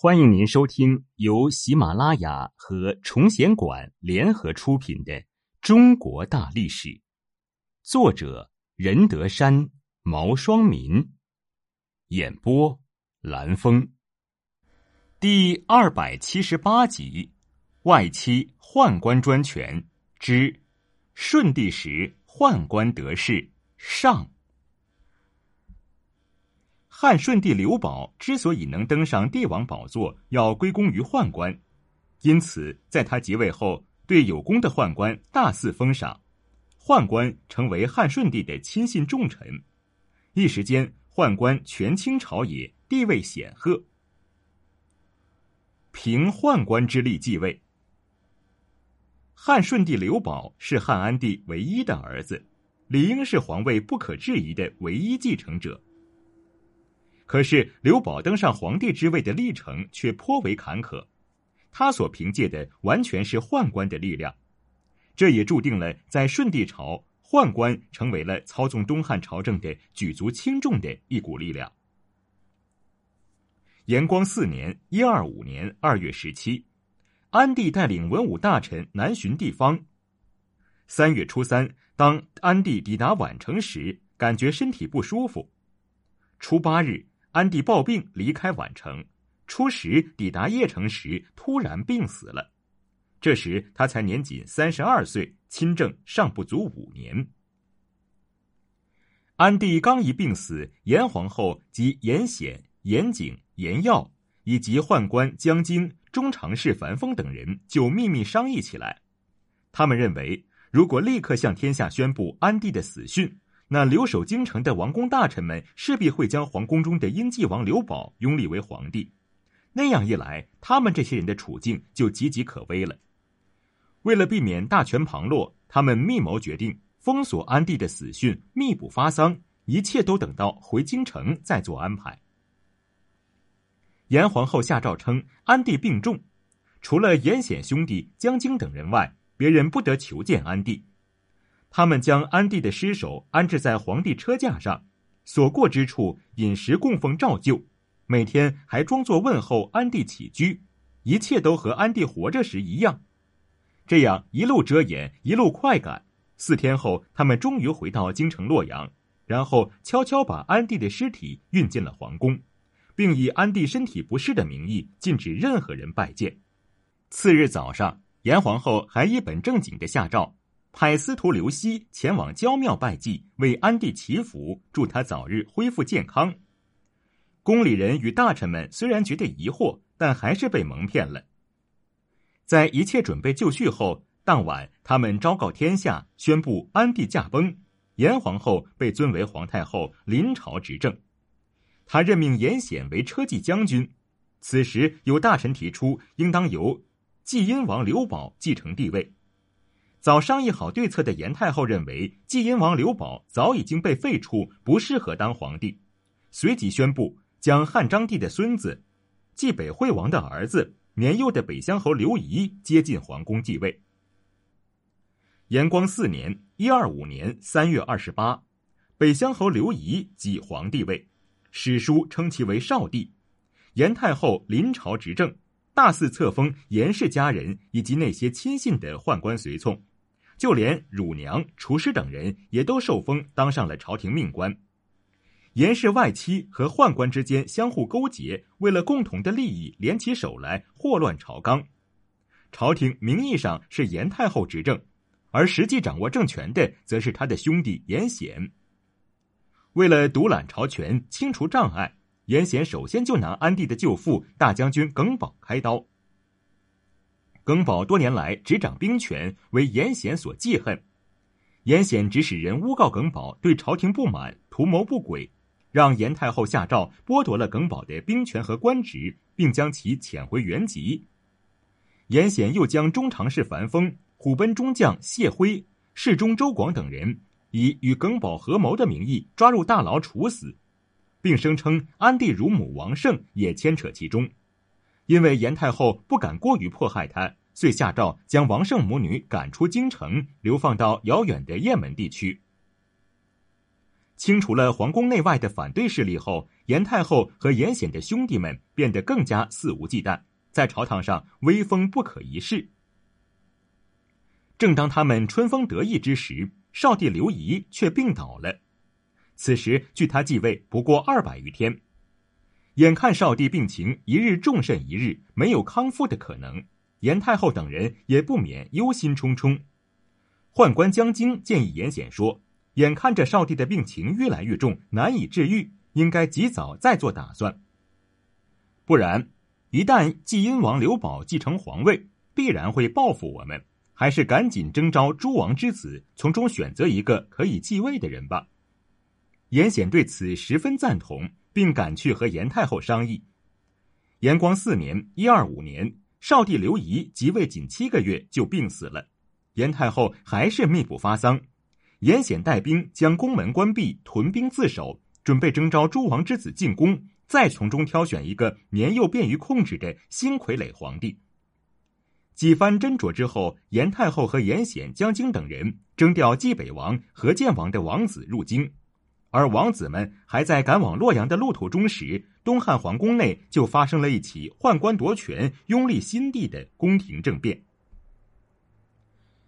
欢迎您收听由喜马拉雅和崇贤馆联合出品的《中国大历史》，作者任德山、毛双民，演播蓝峰，第二百七十八集：外戚宦官专权之顺帝时宦官得势上。汉顺帝刘保之所以能登上帝王宝座，要归功于宦官，因此在他即位后，对有功的宦官大肆封赏，宦官成为汉顺帝的亲信重臣，一时间宦官权倾朝野，地位显赫。凭宦官之力继位，汉顺帝刘保是汉安帝唯一的儿子，理应是皇位不可质疑的唯一继承者。可是刘保登上皇帝之位的历程却颇为坎坷，他所凭借的完全是宦官的力量，这也注定了在顺帝朝，宦官成为了操纵东汉朝政的举足轻重的一股力量。延光四年（一二五年）二月十七，安帝带领文武大臣南巡地方。三月初三，当安帝抵达宛城时，感觉身体不舒服。初八日。安帝抱病离开宛城，初时抵达邺城时突然病死了。这时他才年仅三十二岁，亲政尚不足五年。安帝刚一病死，严皇后及严显、严景、严耀以及宦官江京、中常侍樊丰等人就秘密商议起来。他们认为，如果立刻向天下宣布安帝的死讯。那留守京城的王公大臣们势必会将皇宫中的殷继王刘保拥立为皇帝，那样一来，他们这些人的处境就岌岌可危了。为了避免大权旁落，他们密谋决定封锁安帝的死讯，密不发丧，一切都等到回京城再做安排。严皇后下诏称，安帝病重，除了严显兄弟江京等人外，别人不得求见安帝。他们将安帝的尸首安置在皇帝车架上，所过之处饮食供奉照旧，每天还装作问候安帝起居，一切都和安帝活着时一样。这样一路遮掩，一路快赶。四天后，他们终于回到京城洛阳，然后悄悄把安帝的尸体运进了皇宫，并以安帝身体不适的名义禁止任何人拜见。次日早上，严皇后还一本正经的下诏。派司徒刘熙前往焦庙拜祭，为安帝祈福，祝他早日恢复健康。宫里人与大臣们虽然觉得疑惑，但还是被蒙骗了。在一切准备就绪后，当晚他们昭告天下，宣布安帝驾崩，严皇后被尊为皇太后，临朝执政。他任命严显为车骑将军。此时有大臣提出，应当由继殷王刘保继承帝位。早商议好对策的严太后认为，继殷王刘保早已经被废黜，不适合当皇帝，随即宣布将汉章帝的孙子、继北惠王的儿子、年幼的北乡侯刘仪接进皇宫继位。延光四年（一二五年）三月二十八，北乡侯刘仪即皇帝位，史书称其为少帝。严太后临朝执政，大肆册封严氏家人以及那些亲信的宦官随从。就连乳娘、厨师等人也都受封，当上了朝廷命官。严氏外戚和宦官之间相互勾结，为了共同的利益联起手来祸乱朝纲。朝廷名义上是严太后执政，而实际掌握政权的则是他的兄弟严显。为了独揽朝权、清除障碍，严显首先就拿安帝的舅父大将军耿宝开刀。耿宝多年来执掌兵权，为严显所记恨。严显指使人诬告耿宝对朝廷不满，图谋不轨，让严太后下诏剥夺了耿宝的兵权和官职，并将其遣回原籍。严显又将中常侍樊丰、虎贲中将谢辉、侍中周广等人以与耿宝合谋的名义抓入大牢处死，并声称安帝乳母王胜也牵扯其中。因为严太后不敢过于迫害他，遂下诏将王胜母女赶出京城，流放到遥远的雁门地区。清除了皇宫内外的反对势力后，严太后和严显的兄弟们变得更加肆无忌惮，在朝堂上威风不可一世。正当他们春风得意之时，少帝刘仪却病倒了。此时距他继位不过二百余天，眼看少帝病情一日重甚一日，没有康复的可能，严太后等人也不免忧心忡忡。宦官江京建议严显说。眼看着少帝的病情越来越重，难以治愈，应该及早再做打算。不然，一旦继殷王刘保继承皇位，必然会报复我们。还是赶紧征召诸王之子，从中选择一个可以继位的人吧。严显对此十分赞同，并赶去和严太后商议。延光四年（一二五年），少帝刘仪即位仅七个月就病死了，严太后还是密不发丧。严显带兵将宫门关闭，屯兵自守，准备征召诸王之子进宫，再从中挑选一个年幼便于控制的新傀儡皇帝。几番斟酌之后，严太后和严显、江京等人征调冀北王何建王的王子入京，而王子们还在赶往洛阳的路途中时，东汉皇宫内就发生了一起宦官夺权、拥立新帝的宫廷政变。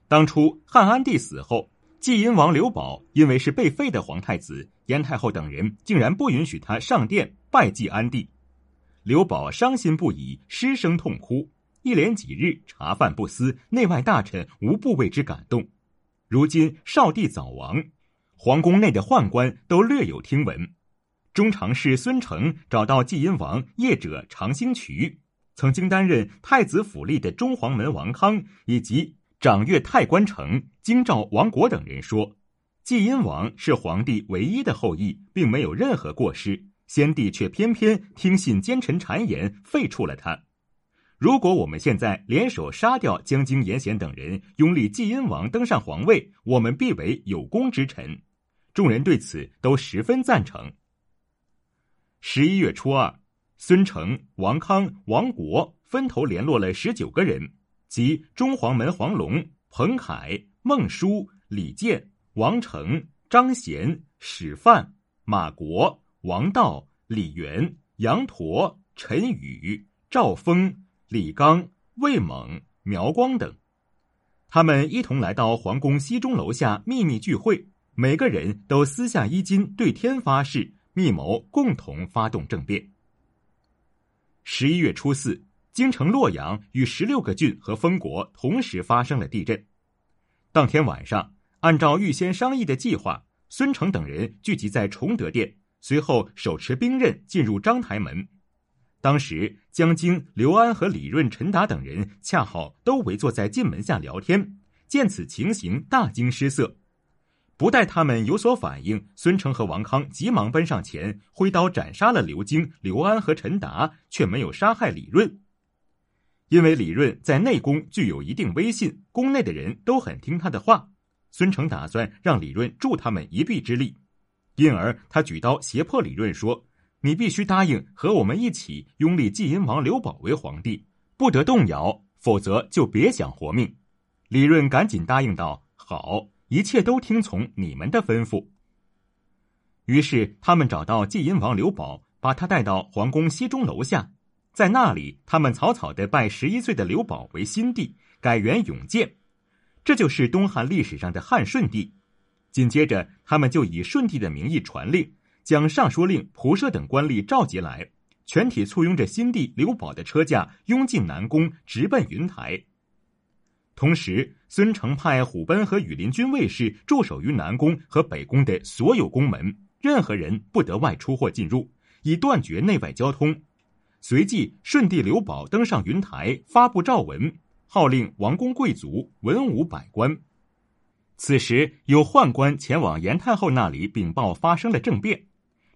当初汉安帝死后。继殷王刘保因为是被废的皇太子，严太后等人竟然不允许他上殿拜祭安帝，刘保伤心不已，失声痛哭，一连几日茶饭不思，内外大臣无不为之感动。如今少帝早亡，皇宫内的宦官都略有听闻。中常侍孙承找到继殷王业者长兴渠，曾经担任太子府吏的中黄门王康以及。掌阅太官城、京兆王国等人说，继殷王是皇帝唯一的后裔，并没有任何过失。先帝却偏偏听信奸臣谗言，废黜了他。如果我们现在联手杀掉江京、严显等人，拥立继殷王登上皇位，我们必为有功之臣。众人对此都十分赞成。十一月初二，孙承、王康、王国分头联络了十九个人。即中黄门黄龙、彭凯、孟舒、李健、王成、张贤、史范、马国、王道、李元、杨驼、陈宇、赵峰、李刚、魏猛、苗光等，他们一同来到皇宫西中楼下秘密聚会，每个人都撕下衣襟，对天发誓，密谋共同发动政变。十一月初四。京城洛阳与十六个郡和封国同时发生了地震。当天晚上，按照预先商议的计划，孙承等人聚集在崇德殿，随后手持兵刃进入章台门。当时，江京、刘安和李润、陈达等人恰好都围坐在进门下聊天，见此情形，大惊失色。不待他们有所反应，孙承和王康急忙奔上前，挥刀斩杀了刘京、刘安和陈达，却没有杀害李润。因为李润在内宫具有一定威信，宫内的人都很听他的话。孙成打算让李润助他们一臂之力，因而他举刀胁迫李润说：“你必须答应和我们一起拥立晋阴王刘保为皇帝，不得动摇，否则就别想活命。”李润赶紧答应道：“好，一切都听从你们的吩咐。”于是他们找到晋阴王刘保，把他带到皇宫西中楼下。在那里，他们草草的拜十一岁的刘保为新帝，改元永建，这就是东汉历史上的汉顺帝。紧接着，他们就以顺帝的名义传令，将尚书令、仆射等官吏召集来，全体簇拥着新帝刘保的车驾，拥进南宫，直奔云台。同时，孙承派虎贲和羽林军卫士驻守于南宫和北宫的所有宫门，任何人不得外出或进入，以断绝内外交通。随即，顺帝刘保登上云台，发布诏文，号令王公贵族、文武百官。此时，有宦官前往严太后那里禀报发生了政变。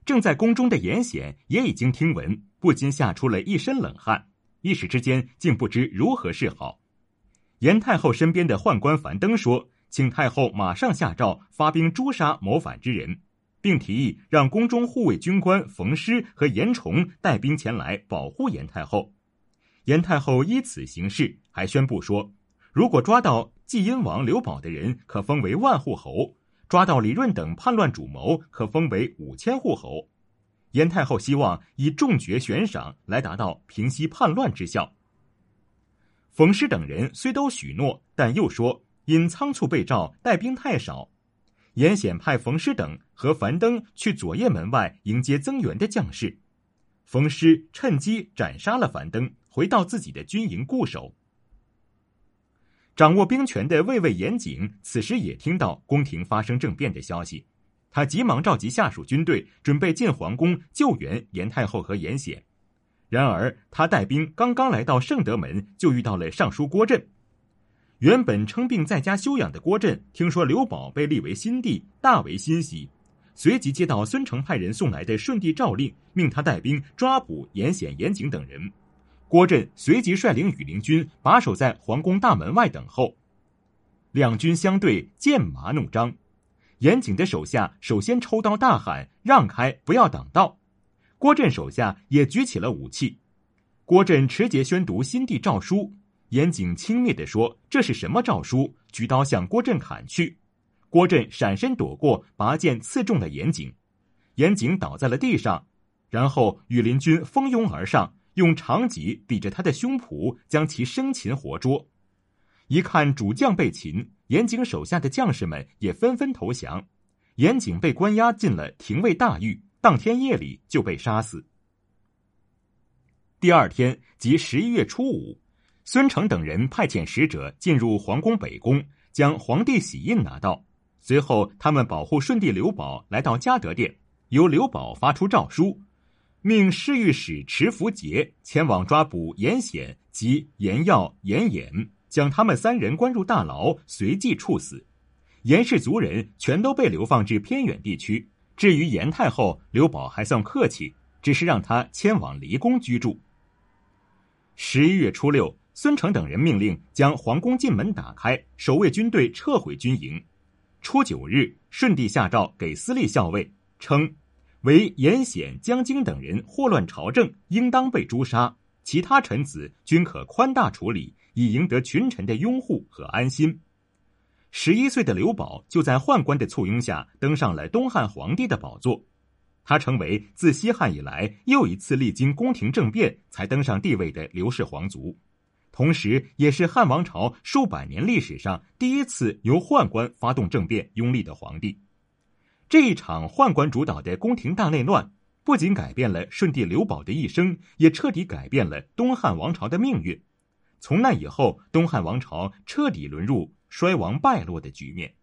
正在宫中的严显也已经听闻，不禁吓出了一身冷汗，一时之间竟不知如何是好。严太后身边的宦官樊登说：“请太后马上下诏，发兵诛杀谋反之人。”并提议让宫中护卫军官冯师和严崇带兵前来保护严太后。严太后依此行事，还宣布说，如果抓到继殷王刘保的人，可封为万户侯；抓到李润等叛乱主谋，可封为五千户侯。严太后希望以重爵悬赏来达到平息叛乱之效。冯师等人虽都许诺，但又说因仓促被召，带兵太少。严显派冯师等和樊登去左掖门外迎接增援的将士。冯师趁机斩杀了樊登，回到自己的军营固守。掌握兵权的卫尉严景此时也听到宫廷发生政变的消息，他急忙召集下属军队，准备进皇宫救援严太后和严显。然而，他带兵刚刚来到圣德门，就遇到了尚书郭振。原本称病在家休养的郭振，听说刘宝被立为新帝，大为欣喜，随即接到孙承派人送来的顺帝诏令，命他带兵抓捕严显、严景等人。郭振随即率领羽林军把守在皇宫大门外等候。两军相对，剑拔弩张。严景的手下首先抽刀大喊：“让开，不要挡道！”郭震手下也举起了武器。郭震持节宣读新帝诏书，严景轻蔑地说：“这是什么诏书？”举刀向郭振砍去。郭振闪身躲过，拔剑刺中了严景。严景倒在了地上，然后羽林军蜂拥而上。用长戟抵着他的胸脯，将其生擒活捉。一看主将被擒，严景手下的将士们也纷纷投降。严景被关押进了廷尉大狱，当天夜里就被杀死。第二天，即十一月初五，孙承等人派遣使者进入皇宫北宫，将皇帝玺印拿到。随后，他们保护顺帝刘保来到嘉德殿，由刘保发出诏书。命侍御史迟福杰前往抓捕严显及严耀、严衍，将他们三人关入大牢，随即处死。严氏族人全都被流放至偏远地区。至于严太后，刘宝还算客气，只是让他迁往离宫居住。十一月初六，孙承等人命令将皇宫进门打开，守卫军队撤回军营。初九日，顺帝下诏给司隶校尉，称。为严显、江京等人祸乱朝政，应当被诛杀；其他臣子均可宽大处理，以赢得群臣的拥护和安心。十一岁的刘保就在宦官的簇拥下登上了东汉皇帝的宝座，他成为自西汉以来又一次历经宫廷政变才登上帝位的刘氏皇族，同时也是汉王朝数百年历史上第一次由宦官发动政变拥立的皇帝。这一场宦官主导的宫廷大内乱，不仅改变了顺帝刘保的一生，也彻底改变了东汉王朝的命运。从那以后，东汉王朝彻底沦入衰亡败落的局面。